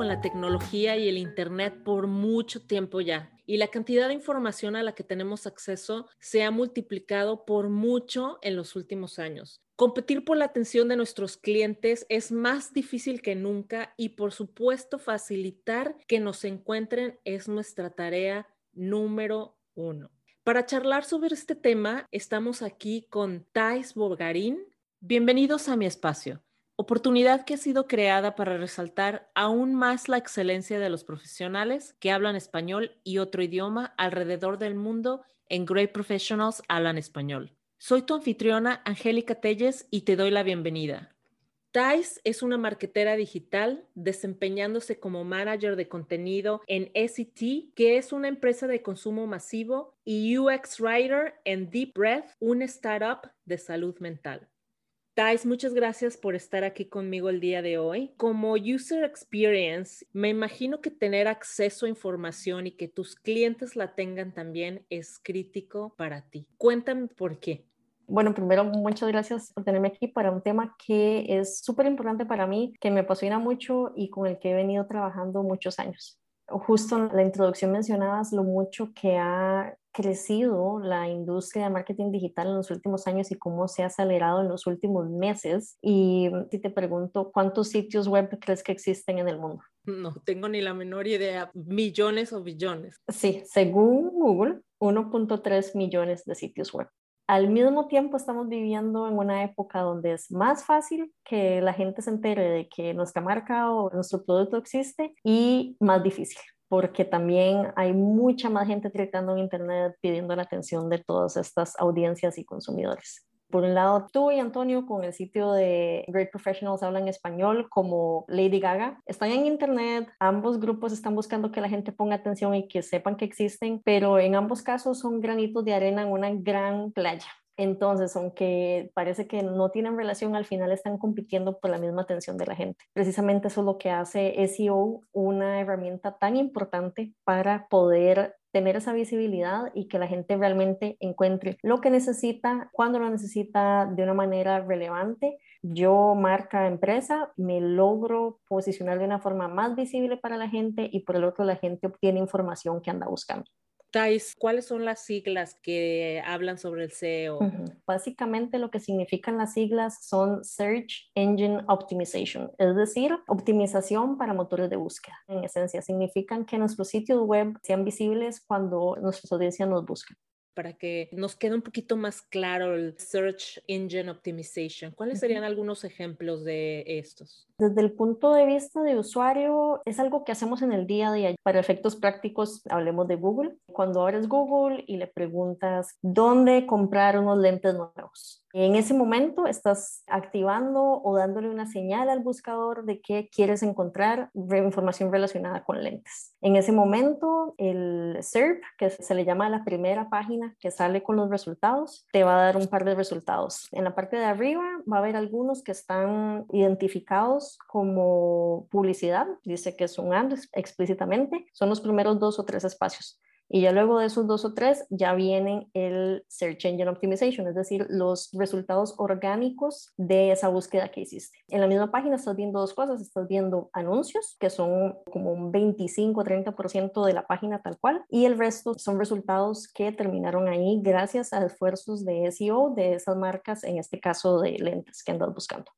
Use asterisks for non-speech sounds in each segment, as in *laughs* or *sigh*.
con la tecnología y el Internet por mucho tiempo ya y la cantidad de información a la que tenemos acceso se ha multiplicado por mucho en los últimos años. Competir por la atención de nuestros clientes es más difícil que nunca y por supuesto facilitar que nos encuentren es nuestra tarea número uno. Para charlar sobre este tema, estamos aquí con Thais Borgarín. Bienvenidos a mi espacio oportunidad que ha sido creada para resaltar aún más la excelencia de los profesionales que hablan español y otro idioma alrededor del mundo en Great Professionals Hablan Español. Soy tu anfitriona Angélica Telles y te doy la bienvenida. Thais es una marketera digital desempeñándose como manager de contenido en SET, que es una empresa de consumo masivo, y UX Writer en Deep Breath, una startup de salud mental. Thais, muchas gracias por estar aquí conmigo el día de hoy. Como user experience, me imagino que tener acceso a información y que tus clientes la tengan también es crítico para ti. Cuéntame por qué. Bueno, primero, muchas gracias por tenerme aquí para un tema que es súper importante para mí, que me apasiona mucho y con el que he venido trabajando muchos años justo en la introducción mencionabas lo mucho que ha crecido la industria de marketing digital en los últimos años y cómo se ha acelerado en los últimos meses. Y si te pregunto, ¿cuántos sitios web crees que existen en el mundo? No tengo ni la menor idea, millones o billones. Sí, según Google, 1.3 millones de sitios web. Al mismo tiempo estamos viviendo en una época donde es más fácil que la gente se entere de que nuestra marca o nuestro producto existe y más difícil porque también hay mucha más gente tratando en Internet pidiendo la atención de todas estas audiencias y consumidores. Por un lado, tú y Antonio con el sitio de Great Professionals hablan español como Lady Gaga. Están en Internet, ambos grupos están buscando que la gente ponga atención y que sepan que existen, pero en ambos casos son granitos de arena en una gran playa. Entonces, aunque parece que no tienen relación, al final están compitiendo por la misma atención de la gente. Precisamente eso es lo que hace SEO una herramienta tan importante para poder tener esa visibilidad y que la gente realmente encuentre lo que necesita, cuando lo necesita de una manera relevante. Yo, marca empresa, me logro posicionar de una forma más visible para la gente y por el otro la gente obtiene información que anda buscando. Thais, ¿cuáles son las siglas que hablan sobre el SEO? Básicamente lo que significan las siglas son Search Engine Optimization, es decir, optimización para motores de búsqueda. En esencia, significan que nuestros sitios web sean visibles cuando nuestras audiencias nos buscan para que nos quede un poquito más claro el Search Engine Optimization. ¿Cuáles serían algunos ejemplos de estos? Desde el punto de vista de usuario, es algo que hacemos en el día a día. Para efectos prácticos, hablemos de Google. Cuando abres Google y le preguntas dónde comprar unos lentes nuevos, en ese momento estás activando o dándole una señal al buscador de que quieres encontrar información relacionada con lentes. En ese momento, el SERP, que se le llama la primera página que sale con los resultados, te va a dar un par de resultados. En la parte de arriba va a haber algunos que están identificados como publicidad, dice que es un explícitamente, son los primeros dos o tres espacios. Y ya luego de esos dos o tres ya vienen el Search Engine Optimization, es decir, los resultados orgánicos de esa búsqueda que hiciste. En la misma página estás viendo dos cosas, estás viendo anuncios, que son como un 25-30% de la página tal cual, y el resto son resultados que terminaron ahí gracias a esfuerzos de SEO de esas marcas, en este caso de lentes que andas buscando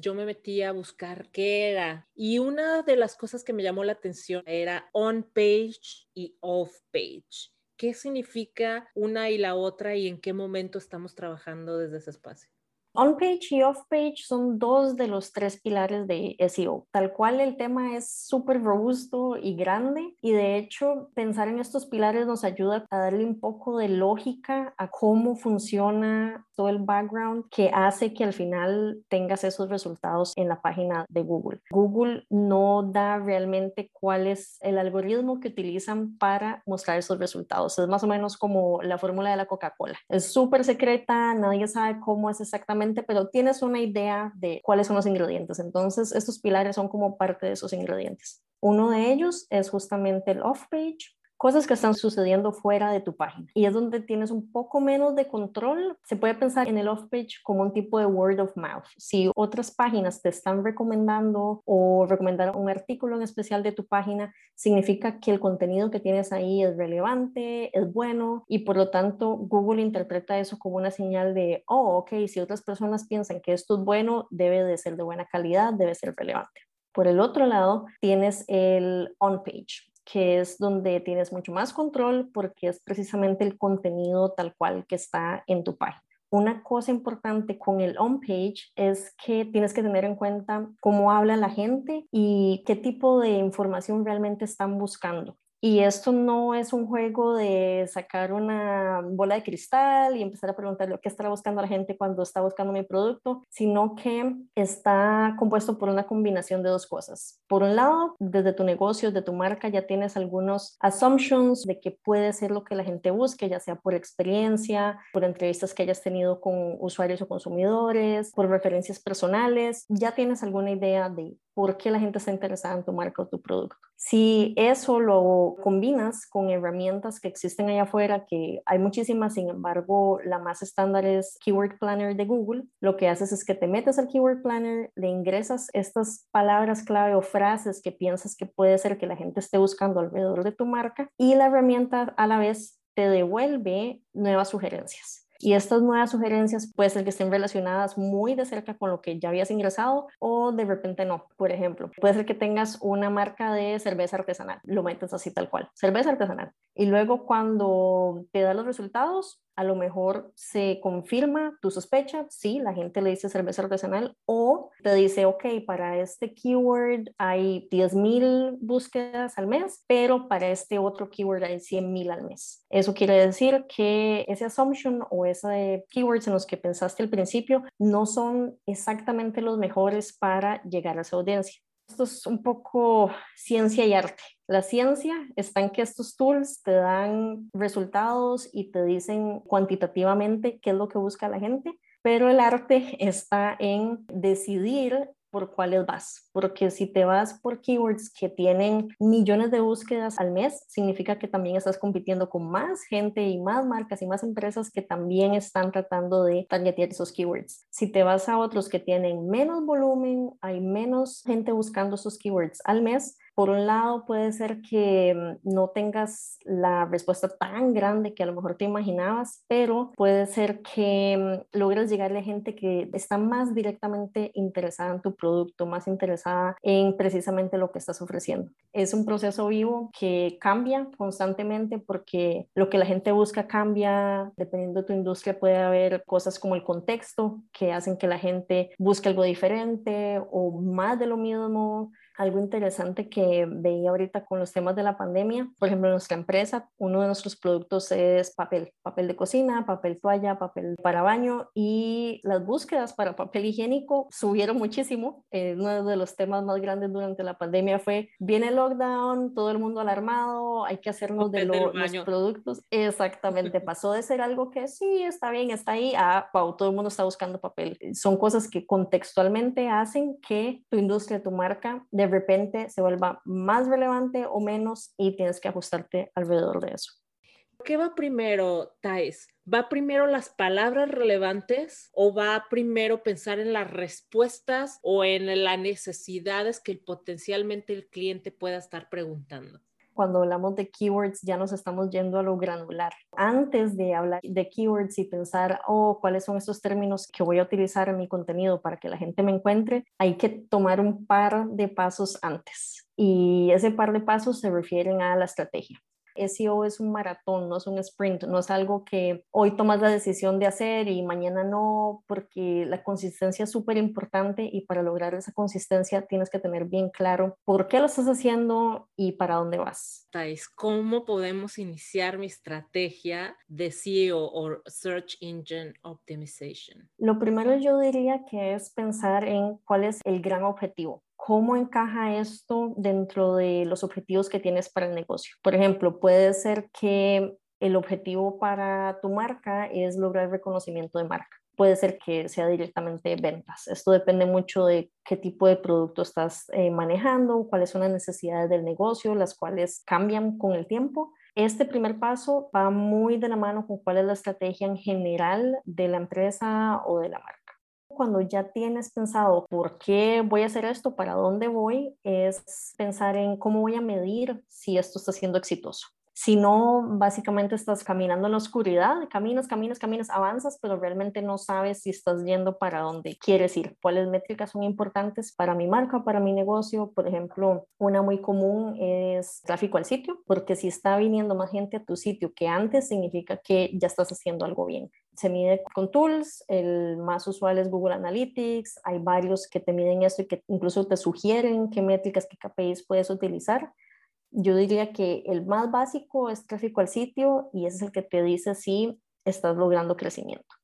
yo me metí a buscar qué era. Y una de las cosas que me llamó la atención era on page y off page. ¿Qué significa una y la otra y en qué momento estamos trabajando desde ese espacio? On-page y off-page son dos de los tres pilares de SEO. Tal cual el tema es súper robusto y grande y de hecho pensar en estos pilares nos ayuda a darle un poco de lógica a cómo funciona todo el background que hace que al final tengas esos resultados en la página de Google. Google no da realmente cuál es el algoritmo que utilizan para mostrar esos resultados. Es más o menos como la fórmula de la Coca-Cola. Es súper secreta, nadie sabe cómo es exactamente pero tienes una idea de cuáles son los ingredientes. Entonces, estos pilares son como parte de esos ingredientes. Uno de ellos es justamente el off-page, cosas que están sucediendo fuera de tu página. Y es donde tienes un poco menos de control. Se puede pensar en el off-page como un tipo de word of mouth. Si otras páginas te están recomendando o recomendar un artículo en especial de tu página, significa que el contenido que tienes ahí es relevante, es bueno y por lo tanto Google interpreta eso como una señal de, oh, ok, si otras personas piensan que esto es bueno, debe de ser de buena calidad, debe ser relevante. Por el otro lado, tienes el on-page que es donde tienes mucho más control porque es precisamente el contenido tal cual que está en tu página. Una cosa importante con el on-page es que tienes que tener en cuenta cómo habla la gente y qué tipo de información realmente están buscando. Y esto no es un juego de sacar una bola de cristal y empezar a preguntar lo que estará buscando la gente cuando está buscando mi producto, sino que está compuesto por una combinación de dos cosas. Por un lado, desde tu negocio, de tu marca, ya tienes algunos assumptions de que puede ser lo que la gente busque, ya sea por experiencia, por entrevistas que hayas tenido con usuarios o consumidores, por referencias personales, ya tienes alguna idea de por qué la gente está interesada en tu marca o tu producto. Si eso lo combinas con herramientas que existen allá afuera, que hay muchísimas, sin embargo, la más estándar es Keyword Planner de Google, lo que haces es que te metes al Keyword Planner, le ingresas estas palabras clave o frases que piensas que puede ser que la gente esté buscando alrededor de tu marca y la herramienta a la vez te devuelve nuevas sugerencias. Y estas nuevas sugerencias puede ser que estén relacionadas muy de cerca con lo que ya habías ingresado o de repente no. Por ejemplo, puede ser que tengas una marca de cerveza artesanal, lo metes así tal cual, cerveza artesanal. Y luego cuando te da los resultados, a lo mejor se confirma tu sospecha, sí, la gente le dice cerveza artesanal o te dice, ok, para este keyword hay 10.000 búsquedas al mes, pero para este otro keyword hay 100.000 al mes. Eso quiere decir que ese assumption o ese keywords en los que pensaste al principio no son exactamente los mejores para llegar a esa audiencia. Esto es un poco ciencia y arte. La ciencia está en que estos tools te dan resultados y te dicen cuantitativamente qué es lo que busca la gente, pero el arte está en decidir por cuáles vas, porque si te vas por keywords que tienen millones de búsquedas al mes, significa que también estás compitiendo con más gente y más marcas y más empresas que también están tratando de targetear esos keywords. Si te vas a otros que tienen menos volumen, hay menos gente buscando esos keywords al mes, por un lado, puede ser que mm, no tengas la respuesta tan grande que a lo mejor te imaginabas, pero puede ser que mm, logres llegarle a gente que está más directamente interesada en tu producto, más interesada en precisamente lo que estás ofreciendo. Es un proceso vivo que cambia constantemente porque lo que la gente busca cambia. Dependiendo de tu industria, puede haber cosas como el contexto que hacen que la gente busque algo diferente o más de lo mismo algo interesante que veía ahorita con los temas de la pandemia. Por ejemplo, en nuestra empresa, uno de nuestros productos es papel, papel de cocina, papel toalla, papel para baño y las búsquedas para papel higiénico subieron muchísimo. Eh, uno de los temas más grandes durante la pandemia fue, viene el lockdown, todo el mundo alarmado, hay que hacernos de los productos. Exactamente, *laughs* pasó de ser algo que sí, está bien, está ahí, a, wow, todo el mundo está buscando papel. Son cosas que contextualmente hacen que tu industria, tu marca, de repente se vuelva más relevante o menos y tienes que ajustarte alrededor de eso. ¿Qué va primero, Thais? ¿Va primero las palabras relevantes o va primero pensar en las respuestas o en las necesidades que potencialmente el cliente pueda estar preguntando? Cuando hablamos de keywords ya nos estamos yendo a lo granular. Antes de hablar de keywords y pensar, oh, cuáles son estos términos que voy a utilizar en mi contenido para que la gente me encuentre, hay que tomar un par de pasos antes. Y ese par de pasos se refieren a la estrategia. SEO es un maratón, no es un sprint, no es algo que hoy tomas la decisión de hacer y mañana no, porque la consistencia es súper importante y para lograr esa consistencia tienes que tener bien claro por qué lo estás haciendo y para dónde vas. ¿Cómo podemos iniciar mi estrategia de SEO o Search Engine Optimization? Lo primero yo diría que es pensar en cuál es el gran objetivo. ¿Cómo encaja esto dentro de los objetivos que tienes para el negocio? Por ejemplo, puede ser que el objetivo para tu marca es lograr reconocimiento de marca. Puede ser que sea directamente ventas. Esto depende mucho de qué tipo de producto estás eh, manejando, cuáles son las necesidades del negocio, las cuales cambian con el tiempo Este primer paso va muy de la mano con cuál es la estrategia en general de la empresa o de la marca. Cuando ya tienes pensado por qué voy a hacer esto, para dónde voy, es pensar en cómo voy a medir si esto está siendo exitoso. Si no, básicamente estás caminando en la oscuridad, caminas, caminas, caminas, avanzas, pero realmente no sabes si estás yendo para dónde quieres ir. ¿Cuáles métricas son importantes para mi marca, para mi negocio? Por ejemplo, una muy común es tráfico al sitio, porque si está viniendo más gente a tu sitio que antes, significa que ya estás haciendo algo bien. Se mide con tools, el más usual es Google Analytics, hay varios que te miden esto y que incluso te sugieren qué métricas, qué KPIs puedes utilizar yo diría que el más básico es tráfico al sitio y ese es el que te dice si estás logrando crecimiento.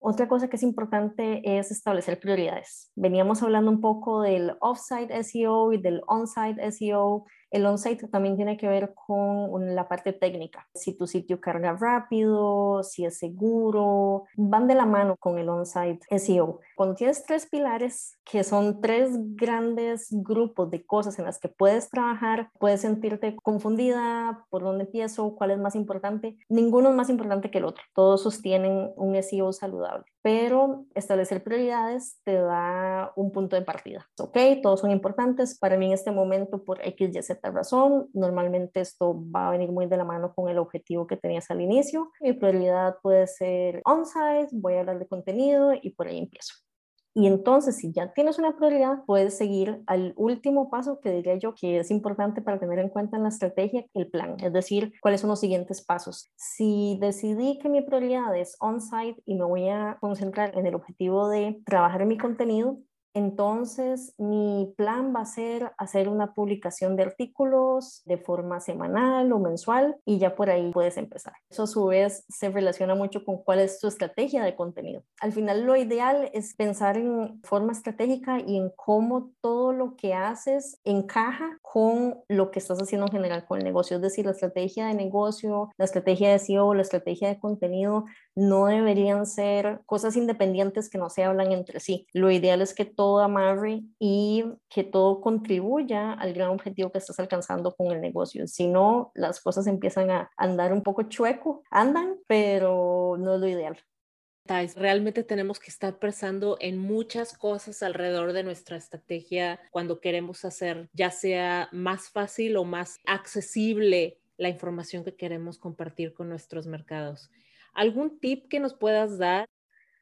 Otra cosa que es importante es establecer prioridades. Veníamos hablando un poco del off-site SEO y del on-site SEO. El on-site también tiene que ver con la parte técnica. Si tu sitio carga rápido, si es seguro, van de la mano con el on-site SEO. Cuando tienes tres pilares, que son tres grandes grupos de cosas en las que puedes trabajar, puedes sentirte confundida, por dónde empiezo, cuál es más importante. Ninguno es más importante que el otro. Todos sostienen un SEO saludable pero establecer prioridades te da un punto de partida. Ok, todos son importantes. Para mí en este momento, por X, Y, Z razón, normalmente esto va a venir muy de la mano con el objetivo que tenías al inicio. Mi prioridad puede ser on-site, voy a hablar de contenido y por ahí empiezo. Y entonces, si ya tienes una prioridad, puedes seguir al último paso que diría yo que es importante para tener en cuenta en la estrategia, el plan, es decir, cuáles son los siguientes pasos. Si decidí que mi prioridad es on-site y me voy a concentrar en el objetivo de trabajar en mi contenido, entonces, mi plan va a ser hacer una publicación de artículos de forma semanal o mensual y ya por ahí puedes empezar. Eso a su vez se relaciona mucho con cuál es tu estrategia de contenido. Al final, lo ideal es pensar en forma estratégica y en cómo todo lo que haces encaja con lo que estás haciendo en general con el negocio. Es decir, la estrategia de negocio, la estrategia de SEO, la estrategia de contenido no deberían ser cosas independientes que no se hablan entre sí. Lo ideal es que todo amarre y que todo contribuya al gran objetivo que estás alcanzando con el negocio. Si no, las cosas empiezan a andar un poco chueco, andan, pero no es lo ideal. Realmente tenemos que estar pensando en muchas cosas alrededor de nuestra estrategia cuando queremos hacer, ya sea más fácil o más accesible la información que queremos compartir con nuestros mercados. ¿Algún tip que nos puedas dar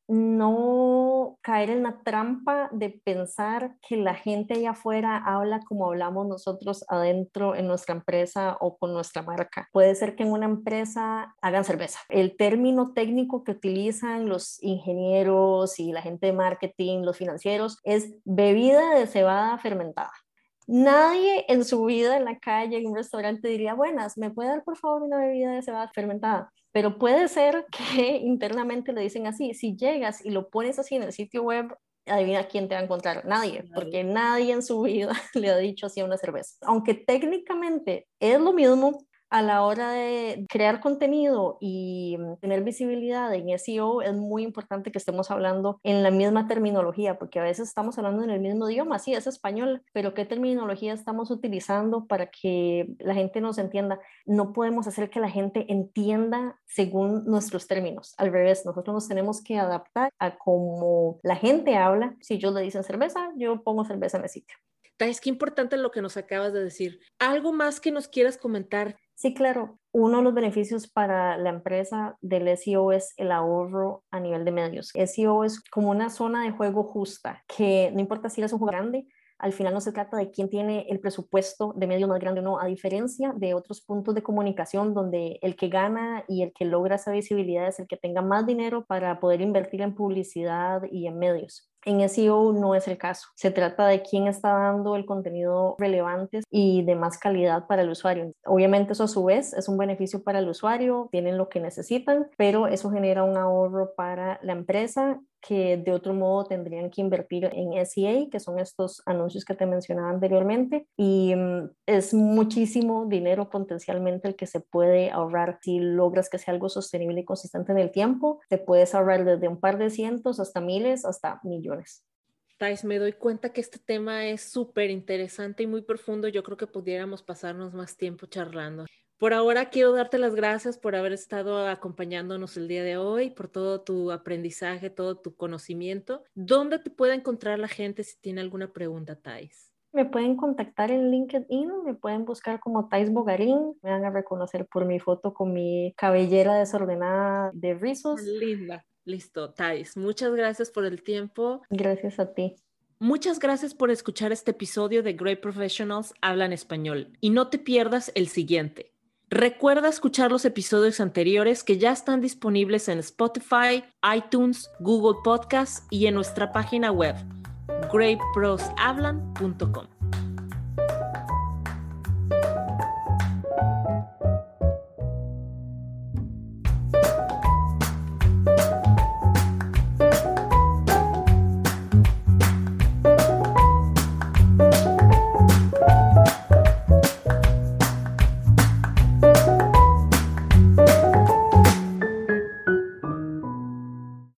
no caer en la trampa de pensar que la gente allá afuera habla como hablamos nosotros adentro en nuestra empresa o con nuestra marca. Puede ser que en una empresa hagan cerveza. El término técnico que utilizan los ingenieros y la gente de marketing, los financieros, es bebida de cebada fermentada. Nadie en su vida en la calle, en un restaurante, diría, buenas, ¿me puede dar por favor una bebida de cebada fermentada? Pero puede ser *laughs* que internamente le dicen así, si llegas y lo pones así en el sitio web, adivina quién te va a encontrar, nadie, porque nadie en su *laughs* vida le ha dicho así a una cerveza. Aunque técnicamente es lo mismo, a la hora de crear contenido y mm, tener visibilidad en SEO es muy importante que estemos hablando en la misma terminología, porque a veces estamos hablando en el mismo idioma, sí, es español, pero ¿qué terminología estamos utilizando para que la gente nos entienda? No podemos hacer que la gente entienda según nuestros términos. Al revés, nosotros nos tenemos que adaptar a cómo la gente habla. Si ellos le dicen cerveza, yo pongo cerveza en el sitio. Es que importante lo que nos acabas de decir. ¿Algo más que nos quieras comentar Sí, claro. Uno de los beneficios para la empresa del SEO es el ahorro a nivel de medios. SEO es como una zona de juego justa, que no importa si eres un juego grande, al final no se trata de quién tiene el presupuesto de medio más grande o no, a diferencia de otros puntos de comunicación donde el que gana y el que logra esa visibilidad es el que tenga más dinero para poder invertir en publicidad y en medios. En SEO no es el caso. Se trata de quién está dando el contenido relevante y de más calidad para el usuario. Obviamente eso a su vez es un beneficio para el usuario, tienen lo que necesitan, pero eso genera un ahorro para la empresa que de otro modo tendrían que invertir en SEA, que son estos anuncios que te mencionaba anteriormente, y mm, es muchísimo dinero potencialmente el que se puede ahorrar si logras que sea algo sostenible y consistente en el tiempo. Te puedes ahorrar desde un par de cientos hasta miles, hasta millones. Tais, me doy cuenta que este tema es súper interesante y muy profundo. Yo creo que pudiéramos pasarnos más tiempo charlando. Por ahora quiero darte las gracias por haber estado acompañándonos el día de hoy, por todo tu aprendizaje, todo tu conocimiento. ¿Dónde te puede encontrar la gente si tiene alguna pregunta, Thais? Me pueden contactar en LinkedIn, me pueden buscar como Thais Bogarín, me van a reconocer por mi foto con mi cabellera desordenada de rizos. Linda. Listo, Thais. Muchas gracias por el tiempo. Gracias a ti. Muchas gracias por escuchar este episodio de Great Professionals Hablan Español y no te pierdas el siguiente. Recuerda escuchar los episodios anteriores que ya están disponibles en Spotify, iTunes, Google Podcasts y en nuestra página web greatproshablan.com.